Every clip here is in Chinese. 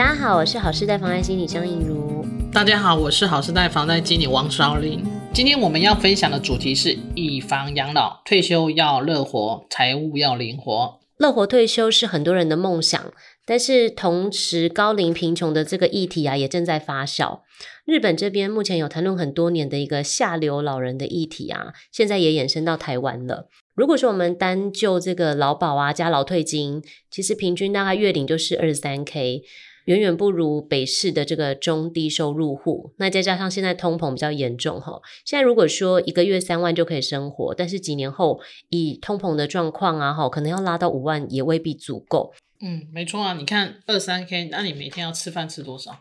大家好，我是好事代房贷经理张映如。大家好，我是好事代房贷经理王少林。今天我们要分享的主题是以房养老，退休要乐活，财务要灵活。乐活退休是很多人的梦想，但是同时高龄贫穷的这个议题啊，也正在发酵。日本这边目前有谈论很多年的一个下流老人的议题啊，现在也延伸到台湾了。如果说我们单就这个劳保啊加劳退金，其实平均大概月领就是二十三 K。远远不如北市的这个中低收入户，那再加上现在通膨比较严重哈，现在如果说一个月三万就可以生活，但是几年后以通膨的状况啊哈，可能要拉到五万也未必足够。嗯，没错啊，你看二三 K，那你每天要吃饭吃多少？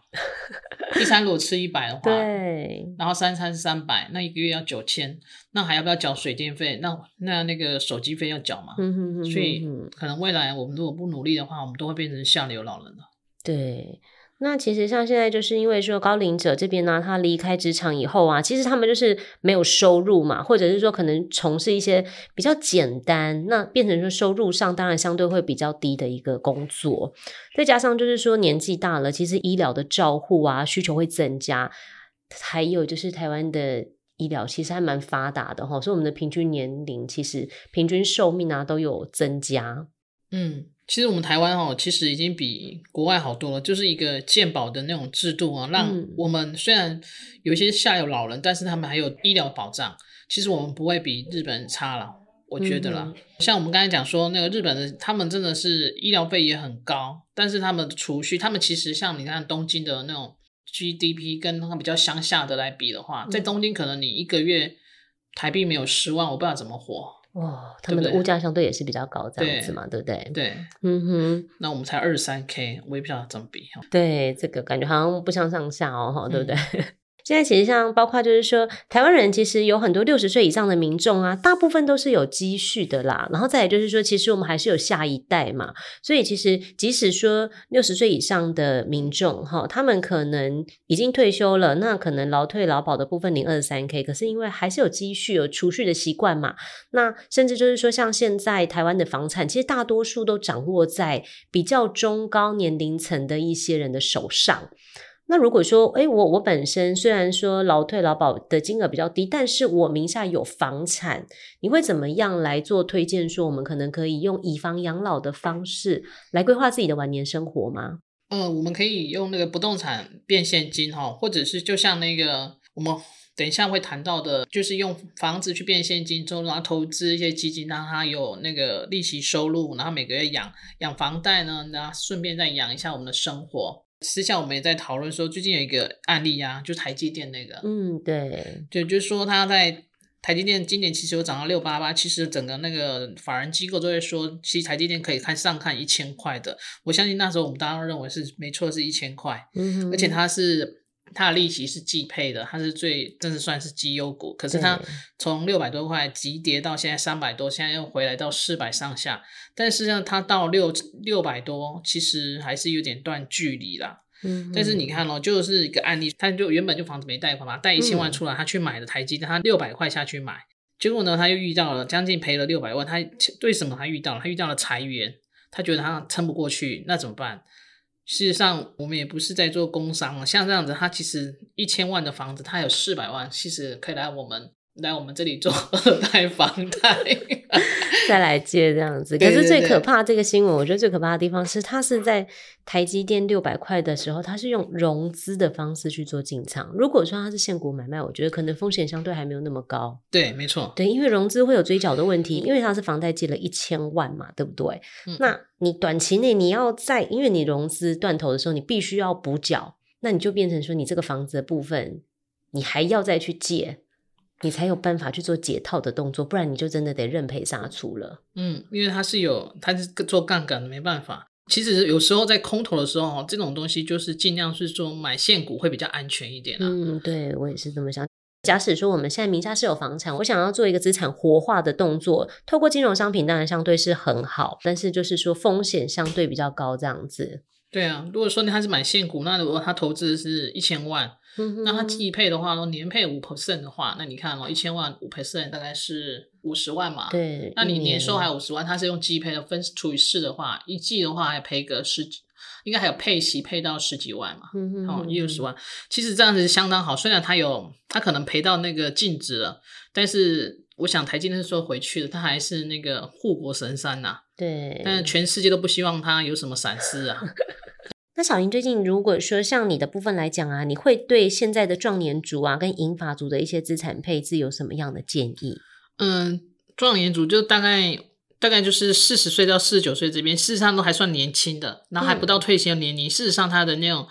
一餐如果吃一百的话，对，然后三餐三百，那一个月要九千，那还要不要缴水电费？那那那个手机费要缴吗？嗯哼哼哼，所以可能未来我们如果不努力的话，我们都会变成下流老人了。对，那其实像现在就是因为说高龄者这边呢、他离开职场以后啊，其实他们就是没有收入嘛，或者是说可能从事一些比较简单，那变成说收入上当然相对会比较低的一个工作，再加上就是说年纪大了，其实医疗的照护啊需求会增加，还有就是台湾的医疗其实还蛮发达的哈，所以我们的平均年龄其实平均寿命啊都有增加，嗯。其实我们台湾哦，其实已经比国外好多了，就是一个健保的那种制度啊，让我们虽然有一些下有老人，但是他们还有医疗保障。其实我们不会比日本人差了，我觉得啦。嗯、像我们刚才讲说，那个日本的，他们真的是医疗费也很高，但是他们的储蓄，他们其实像你看东京的那种 GDP，跟他们比较乡下的来比的话，在东京可能你一个月台币没有十万，我不知道怎么活。哇，他们的物价相对也是比较高，这样子嘛，对，对不对？对，嗯哼，那我们才二十三 K，我也不知道怎么比。对，这个感觉好像不相上下哦，对不对？现在其实像包括就是说，台湾人其实有很多六十岁以上的民众啊，大部分都是有积蓄的啦。然后再来就是说，其实我们还是有下一代嘛，所以其实即使说六十岁以上的民众哈，他们可能已经退休了，那可能劳退劳保的部分领二十三 K，可是因为还是有积蓄、有储蓄的习惯嘛，那甚至就是说，像现在台湾的房产，其实大多数都掌握在比较中高年龄层的一些人的手上。那如果说，诶，我我本身虽然说劳退劳保的金额比较低，但是我名下有房产，你会怎么样来做推荐？说我们可能可以用以房养老的方式来规划自己的晚年生活吗？呃，我们可以用那个不动产变现金哈，或者是就像那个我们等一下会谈到的，就是用房子去变现金之后，然后投资一些基金，让它有那个利息收入，然后每个月养养房贷呢，然后顺便再养一下我们的生活。私下我们也在讨论说，最近有一个案例啊，就台积电那个，嗯，对，对就是说他在台积电今年其实有涨到六八八，其实整个那个法人机构都会说，其实台积电可以看上看一千块的。我相信那时候我们大家都认为是没错，是一千块，而且它是。它的利息是季配的，它是最，真是算是绩优股。可是它从六百多块急跌到现在三百多，现在又回来到四百上下。但是呢，它到六六百多，其实还是有点断距离啦。嗯，但是你看哦，就是一个案例，他就原本就房子没贷款嘛，贷一千万出来，他去买的台积电，他六百块下去买，结果呢，他又遇到了将近赔了六百万。他为什么他遇到了？他遇到了裁员，他觉得他撑不过去，那怎么办？事实上，我们也不是在做工商，像这样子，他其实一千万的房子，他有四百万，其实可以来我们来我们这里做二代房贷。再来借这样子，可是最可怕这个新闻，我觉得最可怕的地方是，他是在台积电六百块的时候，他是用融资的方式去做进场。如果说他是现股买卖，我觉得可能风险相对还没有那么高。对，没错。对，因为融资会有追缴的问题，因为他是房贷借了一千万嘛，对不对？嗯、那你短期内你要在，因为你融资断头的时候，你必须要补缴，那你就变成说，你这个房子的部分，你还要再去借。你才有办法去做解套的动作，不然你就真的得认赔杀出了。嗯，因为它是有，它是做杠杆的，没办法。其实有时候在空头的时候，这种东西就是尽量是说买现股会比较安全一点啊。嗯，对，我也是这么想。假使说我们现在名下是有房产，我想要做一个资产活化的动作，透过金融商品当然相对是很好，但是就是说风险相对比较高这样子。对啊，如果说他是买现股，那如果他投资是一千万，嗯、那他季配的话，说年配五 percent 的话，那你看哦，一千万五 percent 大概是五十万嘛。对，那你年收还有五十万，他是用季配的分除以四的话，一季的话还赔个十几。应该还有配息配到十几万嘛，哦，一二十万，其实这样子是相当好。虽然他有他可能赔到那个净值了，但是我想台积电是说回去的，他还是那个护国神山呐、啊。对，但是全世界都不希望他有什么闪失啊。那小林最近如果说像你的部分来讲啊，你会对现在的壮年族啊跟银发族的一些资产配置有什么样的建议？嗯，壮年族就大概。大概就是四十岁到四十九岁这边，事实上都还算年轻的，然后还不到退休年龄。嗯、事实上，他的那种，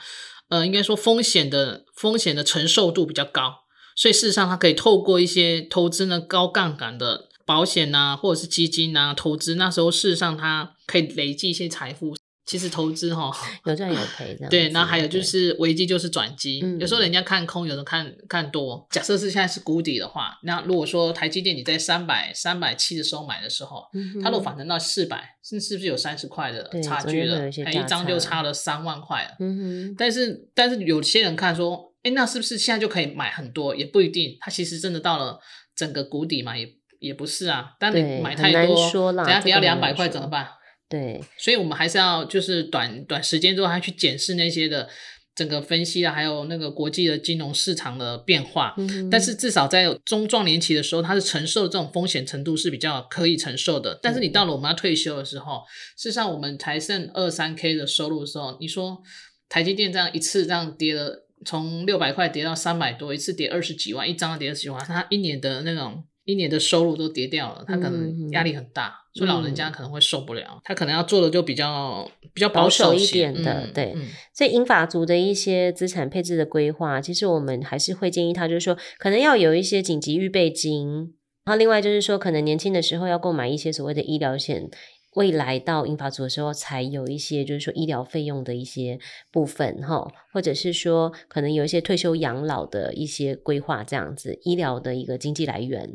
呃，应该说风险的风险的承受度比较高，所以事实上，他可以透过一些投资呢高杠杆的保险啊，或者是基金啊投资，那时候事实上他可以累积一些财富。其实投资哈 有赚有赔这样。对，然后还有就是危机就是转机，嗯、有时候人家看空，有时候看看多。假设是现在是谷底的话，那如果说台积电你在三百三百七的时候买的时候，它如果反弹到四百，是是不是有三十块的差距了？一,一张就差了三万块了。嗯哼但是但是有些人看说，哎，那是不是现在就可以买很多？也不一定，它其实真的到了整个谷底嘛，也也不是啊。但你买太多，等下跌到两百块怎么办？对，所以我们还是要就是短短时间之后还去检视那些的整个分析啊，还有那个国际的金融市场的变化。嗯、但是至少在中壮年期的时候，它是承受的这种风险程度是比较可以承受的。但是你到了我们要退休的时候，事实上我们才剩二三 K 的收入的时候，你说台积电这样一次这样跌了，从六百块跌到三百多，一次跌二十几万，一张跌二十几万，它一年的那种。一年的收入都跌掉了，他可能压力很大，嗯、所以老人家可能会受不了。嗯、他可能要做的就比较比较保守，一点的，嗯、对。嗯、所以英法族的一些资产配置的规划，其实我们还是会建议他，就是说可能要有一些紧急预备金。然后另外就是说，可能年轻的时候要购买一些所谓的医疗险，未来到英法族的时候才有一些就是说医疗费用的一些部分哈，或者是说可能有一些退休养老的一些规划，这样子医疗的一个经济来源。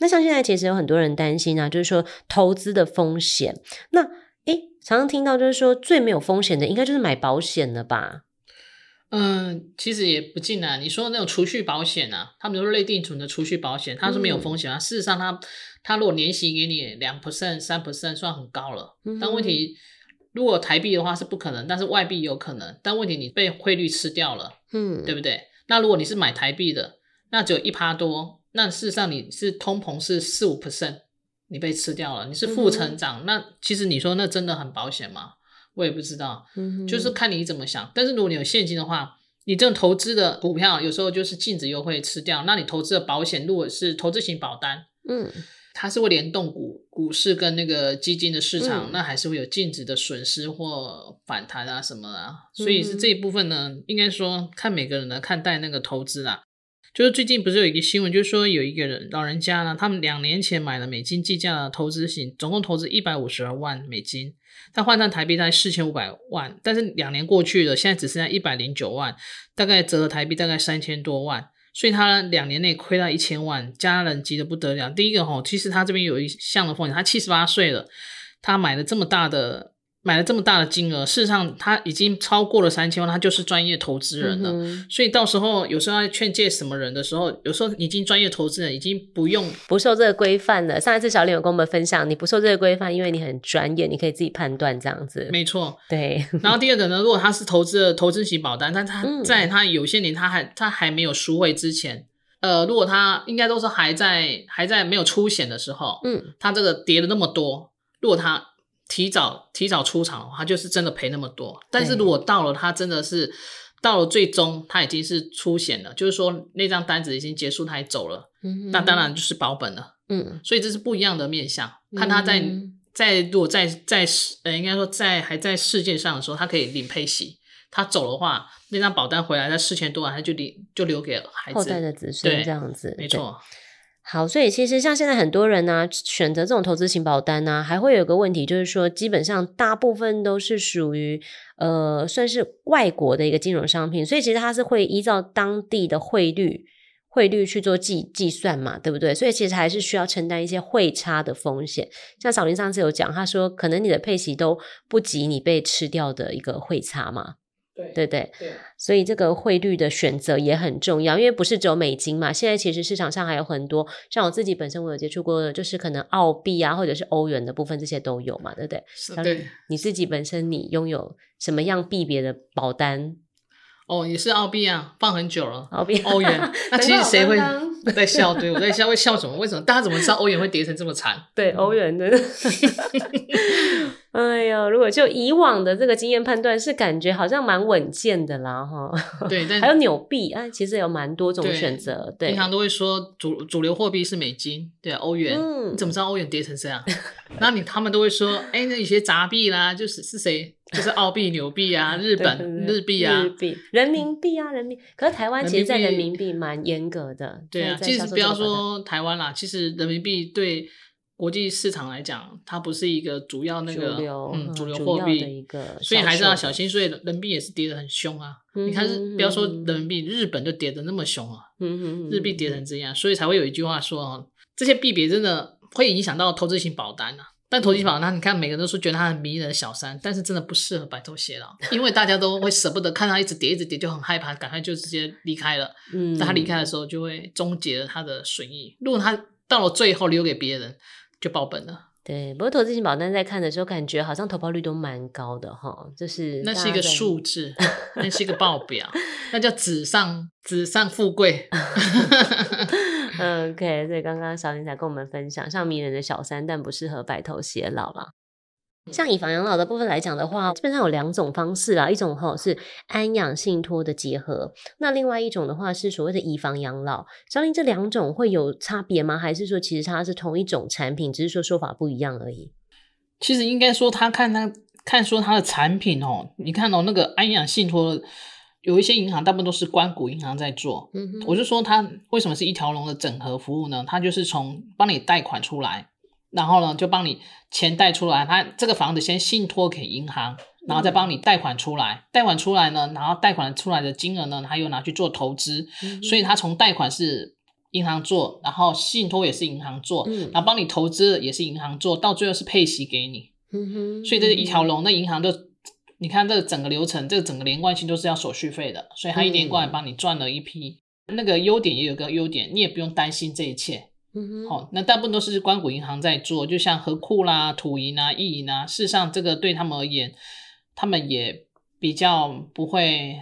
那像现在其实有很多人担心啊，就是说投资的风险。那诶，常常听到就是说最没有风险的，应该就是买保险了吧？嗯，其实也不尽然。你说那种储蓄保险啊，他们说类定存的储蓄保险，它是没有风险啊。嗯、事实上它，它它如果年息给你两 percent、三 percent，算很高了。但问题，如果台币的话是不可能，但是外币有可能。但问题你被汇率吃掉了，嗯，对不对？那如果你是买台币的，那只有一趴多。那事实上你是通膨是四五 percent，你被吃掉了，你是负成长，嗯、那其实你说那真的很保险吗？我也不知道，嗯、就是看你怎么想。但是如果你有现金的话，你这种投资的股票有时候就是净值又会吃掉。那你投资的保险如果是投资型保单，嗯，它是会联动股股市跟那个基金的市场，嗯、那还是会有净值的损失或反弹啊什么啊。所以是这一部分呢，应该说看每个人的看待那个投资啦。就是最近不是有一个新闻，就是说有一个人老人家呢，他们两年前买了美金计价的投资型，总共投资一百五十二万美金，他换算台币大概四千五百万，但是两年过去了，现在只剩下一百零九万，大概折合台币大概三千多万，所以他两年内亏了一千万，家人急得不得了。第一个齁，其实他这边有一项的风险，他七十八岁了，他买了这么大的。买了这么大的金额，事实上他已经超过了三千万，他就是专业投资人了。嗯、所以到时候有时候要劝诫什么人的时候，有时候已经专业投资人已经不用不受这个规范了。上一次小林有跟我们分享，你不受这个规范，因为你很专业，你可以自己判断这样子。没错，对。然后第二个呢，如果他是投资的投资型保单，但他在他有些年他还他还没有赎回之前，呃，如果他应该都是还在还在没有出险的时候，嗯，他这个跌了那么多，如果他。提早提早出场的话，他就是真的赔那么多。但是如果到了他真的是到了最终，他已经是出险了，就是说那张单子已经结束，他也走了，嗯、哼那当然就是保本了。嗯，所以这是不一样的面向。看他在、嗯、在如果在在呃，应该说在还在世界上的时候，他可以领配息。他走的话，那张保单回来，他四千多万，他就领就留给孩子后代的子孙这样子，没错。好，所以其实像现在很多人呢、啊，选择这种投资型保单呢、啊，还会有个问题，就是说，基本上大部分都是属于呃，算是外国的一个金融商品，所以其实它是会依照当地的汇率汇率去做计计算嘛，对不对？所以其实还是需要承担一些汇差的风险。像小林上次有讲，他说可能你的配息都不及你被吃掉的一个汇差嘛。对对对，对，所以这个汇率的选择也很重要，因为不是只有美金嘛。现在其实市场上还有很多，像我自己本身我有接触过的，就是可能澳币啊，或者是欧元的部分，这些都有嘛，对不对？是对。你自己本身你拥有什么样币别的保单？哦，也是澳币啊，放很久了。澳币、欧元，那其实谁会在笑？对，我在笑，会笑什么？为什么大家怎么知道欧元会跌成这么惨？对，欧元的。哎呀，如果就以往的这个经验判断，是感觉好像蛮稳健的啦，哈。对，但还有纽币啊，其实有蛮多种选择。对，平常都会说主主流货币是美金，对，欧元。嗯，你怎么知道欧元跌成这样？那你他们都会说，哎，那有些杂币啦，就是是谁？就是澳币、纽币啊，日本日币啊，日币、人民币啊，人民。可是台湾其实，在人民币蛮严格的。对啊，其实不要说台湾啦，其实人民币对。国际市场来讲，它不是一个主要那个主流嗯主流货币，所以还是要小心。所以人民币也是跌得很凶啊！嗯、你看，不要说人民币，日本就跌得那么凶啊！嗯、日币跌成这样，所以才会有一句话说啊，这些币别真的会影响到投资型保单啊。但投资型保单，你看每个人都说觉得它很迷人的小三，但是真的不适合白头偕老，因为大家都会舍不得看它一直跌，一直跌，就很害怕，赶快就直接离开了。嗯，在他离开的时候，就会终结了他的损益。如果他到了最后留给别人。就爆本了，对。不过投资型保单在看的时候，感觉好像投报率都蛮高的哈，就是那是一个数字，那是一个报表，那叫纸上纸上富贵。嗯，OK，所以刚刚小林才跟我们分享，像迷人的小三，但不适合白头偕老了。像以房养老的部分来讲的话，基本上有两种方式啦，一种哈是安养信托的结合，那另外一种的话是所谓的以房养老。小林，这两种会有差别吗？还是说其实它是同一种产品，只是说说法不一样而已？其实应该说，他看他看说他的产品哦，你看哦，那个安养信托有一些银行，大部分都是关谷银行在做。嗯哼，我就说它为什么是一条龙的整合服务呢？它就是从帮你贷款出来。然后呢，就帮你钱贷出来，它这个房子先信托给银行，然后再帮你贷款出来。贷款出来呢，然后贷款出来的金额呢，它又拿去做投资。嗯、所以它从贷款是银行做，然后信托也是银行做，嗯、然后帮你投资也是银行做，到最后是配息给你。嗯哼，所以这是一条龙，那银行就你看这个整个流程，这个整个连贯性都是要手续费的，所以他一连过来帮你赚了一批。嗯、那个优点也有个优点，你也不用担心这一切。嗯哼，好，那大部分都是关谷银行在做，就像和库啦、土银啊、意银啊。事实上，这个对他们而言，他们也比较不会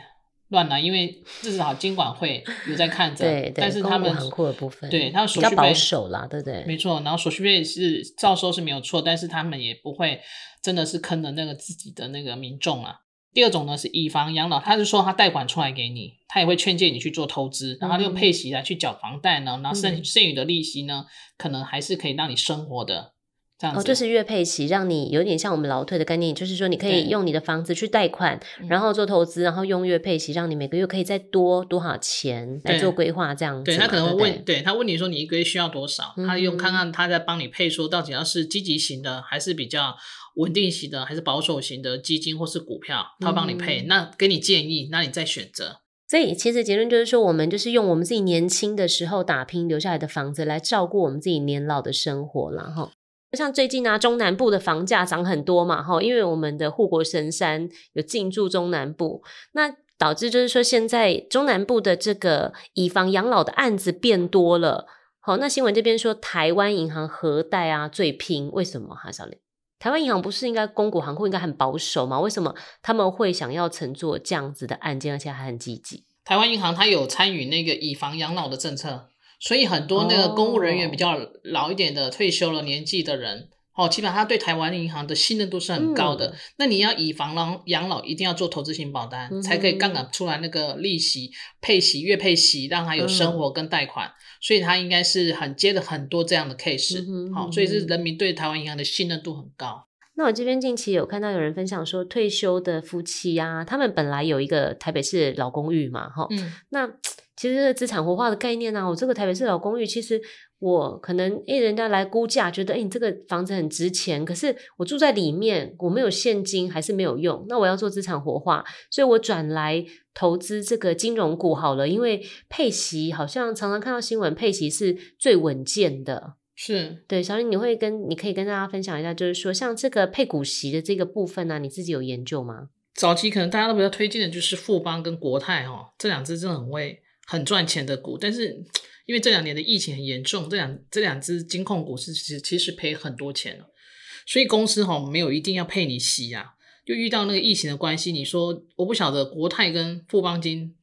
乱来，因为至少监管会有在看着。对，对，但是他们合库的部分，对，他们手续费保守啦，对不对？没错，然后手续费是照收是没有错，但是他们也不会真的是坑了那个自己的那个民众啊。第二种呢是以房养老，他是说他贷款出来给你，他也会劝诫你去做投资，然后用配息来去缴房贷呢，嗯、然后剩剩余的利息呢，可能还是可以让你生活的这样子。哦，就是月配息，让你有点像我们劳退的概念，就是说你可以用你的房子去贷款，然后做投资，然后用月配息，让你每个月可以再多多少钱来做规划这样子。对，他可能会问，对，对他问你说你一个月需要多少，他用看看他在帮你配说到底要是积极型的还是比较。稳定型的还是保守型的基金或是股票，他帮你配，嗯、那给你建议，那你再选择。所以其实结论就是说，我们就是用我们自己年轻的时候打拼留下来的房子来照顾我们自己年老的生活了哈。像最近啊，中南部的房价涨很多嘛哈，因为我们的护国神山有进驻中南部，那导致就是说现在中南部的这个以房养老的案子变多了。好，那新闻这边说台湾银行核贷啊最拼，为什么哈小林？台湾银行不是应该公股行库应该很保守吗？为什么他们会想要承做这样子的案件，而且还很积极？台湾银行它有参与那个以房养老的政策，所以很多那个公务人员比较老一点的、哦、退休了年纪的人。哦，基本上他对台湾银行的信任度是很高的。嗯、那你要以房养老，一定要做投资型保单，嗯、才可以杠杆出来那个利息、配息、月配息，让他有生活跟贷款。嗯、所以他应该是很接了很多这样的 case。好、所以是人民对台湾银行的信任度很高。那我这边近期有看到有人分享说，退休的夫妻啊，他们本来有一个台北市老公寓嘛，哈，嗯，那其实这个资产活化的概念呢、啊，我这个台北市老公寓，其实我可能诶人家来估价，觉得诶你这个房子很值钱，可是我住在里面，我没有现金，还是没有用，那我要做资产活化，所以我转来投资这个金融股好了，因为配息好像常常看到新闻，配息是最稳健的。是对，小林，你会跟你可以跟大家分享一下，就是说像这个配股息的这个部分呢、啊，你自己有研究吗？早期可能大家都比较推荐的就是富邦跟国泰哈、哦，这两只真的很会很赚钱的股，但是因为这两年的疫情很严重，这两这两只金控股是其实其实赔很多钱了，所以公司哈、没有一定要配你息啊，就遇到那个疫情的关系，你说我不晓得国泰跟富邦金。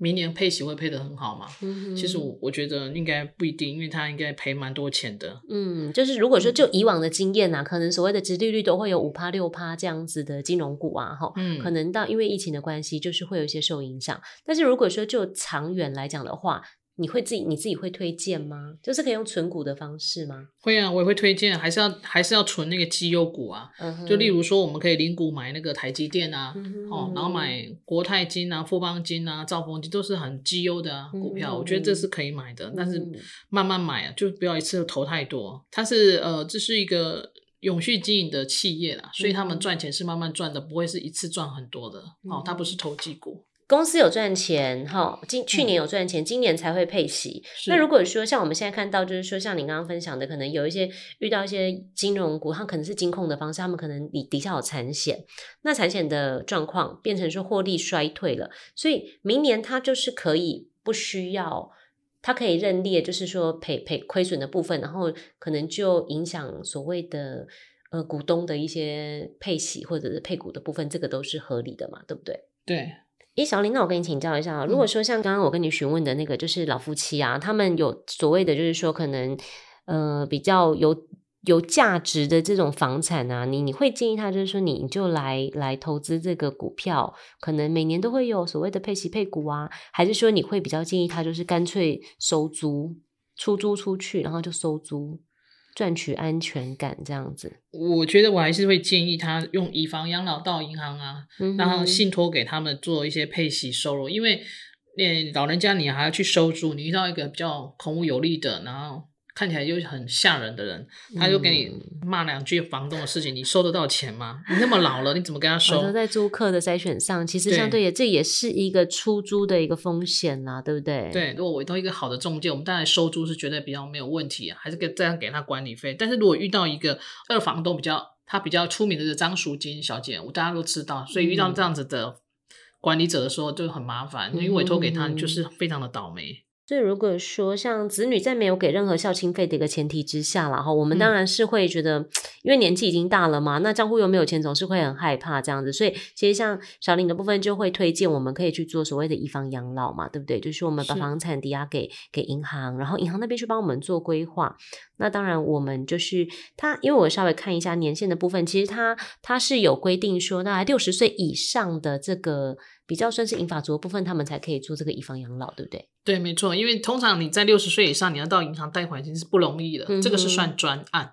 明年配息会配得很好吗？嗯、其实我我觉得应该不一定，因为他应该赔蛮多钱的。嗯，就是如果说就以往的经验啊，可能所谓的殖利率都会有五趴六趴这样子的金融股啊，哈，嗯，可能到因为疫情的关系，就是会有一些受影响。但是如果说就长远来讲的话，你会自己你自己会推荐吗？就是可以用存股的方式吗？会啊，我也会推荐，还是要还是要存那个绩优股啊。嗯、就例如说，我们可以零股买那个台积电啊，嗯、哦，然后买国泰金啊、富邦金啊、兆丰金都是很绩优的股票，嗯、我觉得这是可以买的。嗯、但是慢慢买啊，就不要一次投太多。它是呃，这是一个永续经营的企业啦，所以他们赚钱是慢慢赚的，不会是一次赚很多的。哦，它不是投机股。公司有赚钱，哈，今去年有赚钱，嗯、今年才会配息。那如果说像我们现在看到，就是说像你刚刚分享的，可能有一些遇到一些金融股，它可能是金控的方式，他们可能底底下有产险，那产险的状况变成说获利衰退了，所以明年它就是可以不需要，它可以认列，就是说赔赔亏损的部分，然后可能就影响所谓的呃股东的一些配息或者是配股的部分，这个都是合理的嘛，对不对？对。诶，小林，那我跟你请教一下啊，如果说像刚刚我跟你询问的那个，就是老夫妻啊，嗯、他们有所谓的，就是说可能呃比较有有价值的这种房产啊，你你会建议他，就是说你就来来投资这个股票，可能每年都会有所谓的配息配股啊，还是说你会比较建议他，就是干脆收租出租出去，然后就收租？赚取安全感这样子，我觉得我还是会建议他用以房养老到银行啊，嗯、然后信托给他们做一些配息收入，因为那老人家你还要去收租，你遇到一个比较孔武有力的，然后。看起来就很吓人的人，他就给你骂两句房东的事情，嗯、你收得到钱吗？你那么老了，你怎么跟他收？在租客的筛选上，其实相对也对这也是一个出租的一个风险啦，对不对？对，如果委托一个好的中介，我们当然收租是绝对比较没有问题啊，还是给这样给他管理费。但是如果遇到一个二房东比较他比较出名的是张淑金小姐，我大家都知道，所以遇到这样子的管理者的时候就很麻烦，因为委托给他就是非常的倒霉。所以如果说像子女在没有给任何孝亲费的一个前提之下啦，哈，我们当然是会觉得，嗯、因为年纪已经大了嘛，那账户又没有钱，总是会很害怕这样子。所以其实像小林的部分就会推荐我们可以去做所谓的以房养老嘛，对不对？就是我们把房产抵押给是给银行，然后银行那边去帮我们做规划。那当然我们就是他，因为我稍微看一下年限的部分，其实他他是有规定说，那六十岁以上的这个。比较算是银发族的部分，他们才可以做这个以房养老，对不对？对，没错。因为通常你在六十岁以上，你要到银行贷款已经是不容易了，这个是算专案。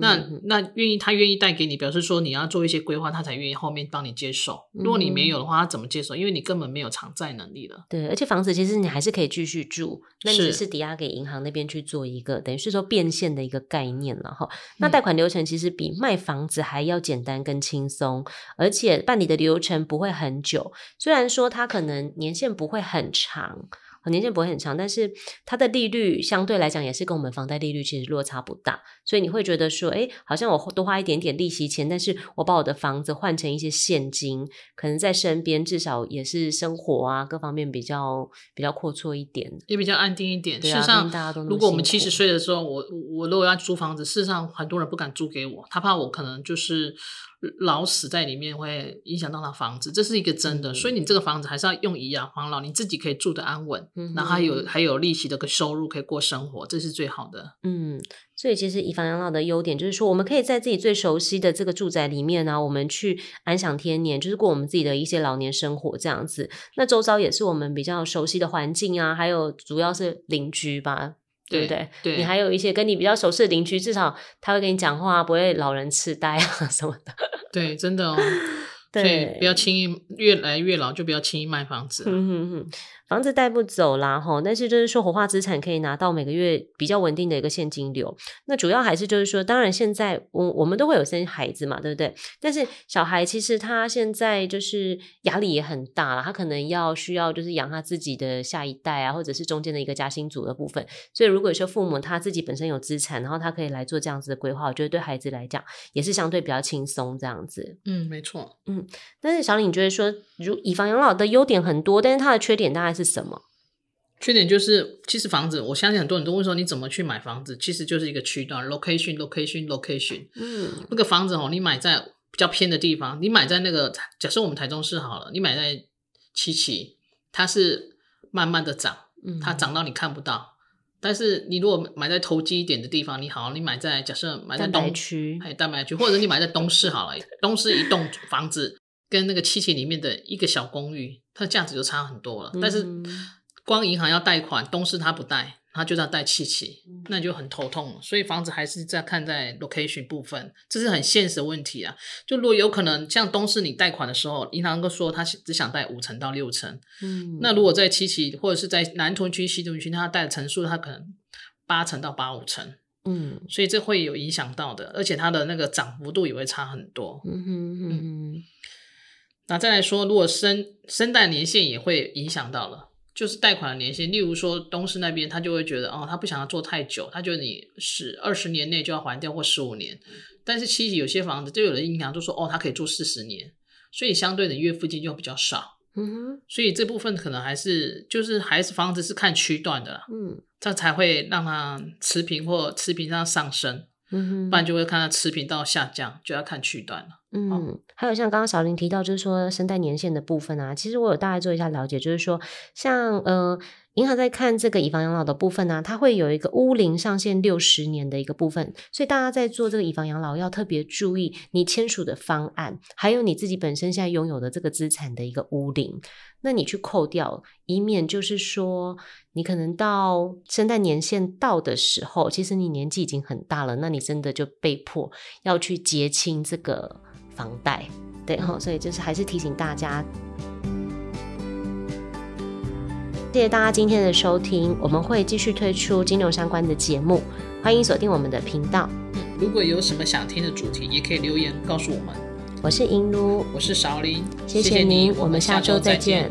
那那愿意他愿意贷给你，表示说你要做一些规划，他才愿意后面帮你接手。如果你没有的话，他怎么接手？因为你根本没有偿债能力了。对，而且房子其实你还是可以继续住，那你只是抵押给银行那边去做一个，等于是说变现的一个概念了哈。那贷款流程其实比卖房子还要简单跟轻松，而且办理的流程不会很久。虽然说它可能年限不会很长。年限不会很长，但是它的利率相对来讲也是跟我们房贷利率其实落差不大，所以你会觉得说，哎，好像我多花一点点利息钱，但是我把我的房子换成一些现金，可能在身边至少也是生活啊各方面比较比较阔绰一点，也比较安定一点。啊，事实上，大家都如果我们七十岁的时候，我我如果要租房子，事实上很多人不敢租给我，他怕我可能就是。老死在里面会影响到他房子，这是一个真的，嗯、所以你这个房子还是要用以养防老，你自己可以住得安稳，嗯、然后还有还有利息的个收入可以过生活，这是最好的。嗯，所以其实以房养老的优点就是说，我们可以在自己最熟悉的这个住宅里面呢、啊，我们去安享天年，就是过我们自己的一些老年生活这样子。那周遭也是我们比较熟悉的环境啊，还有主要是邻居吧。对不对？对，你还有一些跟你比较熟悉的邻居，至少他会跟你讲话，不会老人痴呆啊什么的。对，真的哦。对，不要轻易越来越老就不要轻易卖房子。嗯哼哼。房子带不走啦，吼，但是就是说活化资产可以拿到每个月比较稳定的一个现金流。那主要还是就是说，当然现在我我们都会有生孩子嘛，对不对？但是小孩其实他现在就是压力也很大了，他可能要需要就是养他自己的下一代啊，或者是中间的一个家庭组的部分。所以如果说父母他自己本身有资产，然后他可以来做这样子的规划，我觉得对孩子来讲也是相对比较轻松这样子。嗯，没错。嗯，但是小李，你觉得说，如以房养老的优点很多，但是它的缺点大概是？什么？缺点就是，其实房子，我相信很多人都会说，你怎么去买房子？其实就是一个区段，location，location，location。嗯，那个房子哦，你买在比较偏的地方，你买在那个，假设我们台中市好了，你买在七期，它是慢慢的涨，它涨到你看不到。嗯、但是你如果买在投机一点的地方，你好，你买在假设买在东区，哎，蛋白区，或者你买在东市好了，东市一栋房子。跟那个七期里面的一个小公寓，它的价值就差很多了。嗯、但是光银行要贷款，东市它不贷，它就要贷七期，那就很头痛了。所以房子还是在看在 location 部分，这是很现实的问题啊。就如果有可能像东市你贷款的时候，银行都说他只想贷五成到六成，嗯，那如果在七期或者是在南屯区、西屯区，它贷的层数它可能八成到八五成，嗯，所以这会有影响到的，而且它的那个涨幅度也会差很多，嗯哼哼。嗯那再来说，如果生生贷年限也会影响到了，就是贷款的年限。例如说，东市那边他就会觉得，哦，他不想要做太久，他觉得你十二十年内就要还掉，或十五年。但是其实有些房子就有的银行就说，哦，他可以做四十年，所以相对的月付金就比较少。嗯哼，所以这部分可能还是就是还是房子是看区段的，嗯，这才会让它持平或持平上上升。嗯，不然就会看到持平到下降，就要看区段了。嗯，哦、还有像刚刚小林提到，就是说生贷年限的部分啊，其实我有大概做一下了解，就是说像呃。银行在看这个以房养老的部分呢、它会有一个屋龄上限六十年的一个部分，所以大家在做这个以房养老要特别注意你签署的方案，还有你自己本身现在拥有的这个资产的一个屋龄，那你去扣掉，以免就是说你可能到生贷年限到的时候，其实你年纪已经很大了，那你真的就被迫要去结清这个房贷，对哈，所以就是还是提醒大家。谢谢大家今天的收听，我们会继续推出金融相关的节目，欢迎锁定我们的频道。如果有什么想听的主题，也可以留言告诉我们。我是银如，我是韶林，谢谢您，我们下周再见。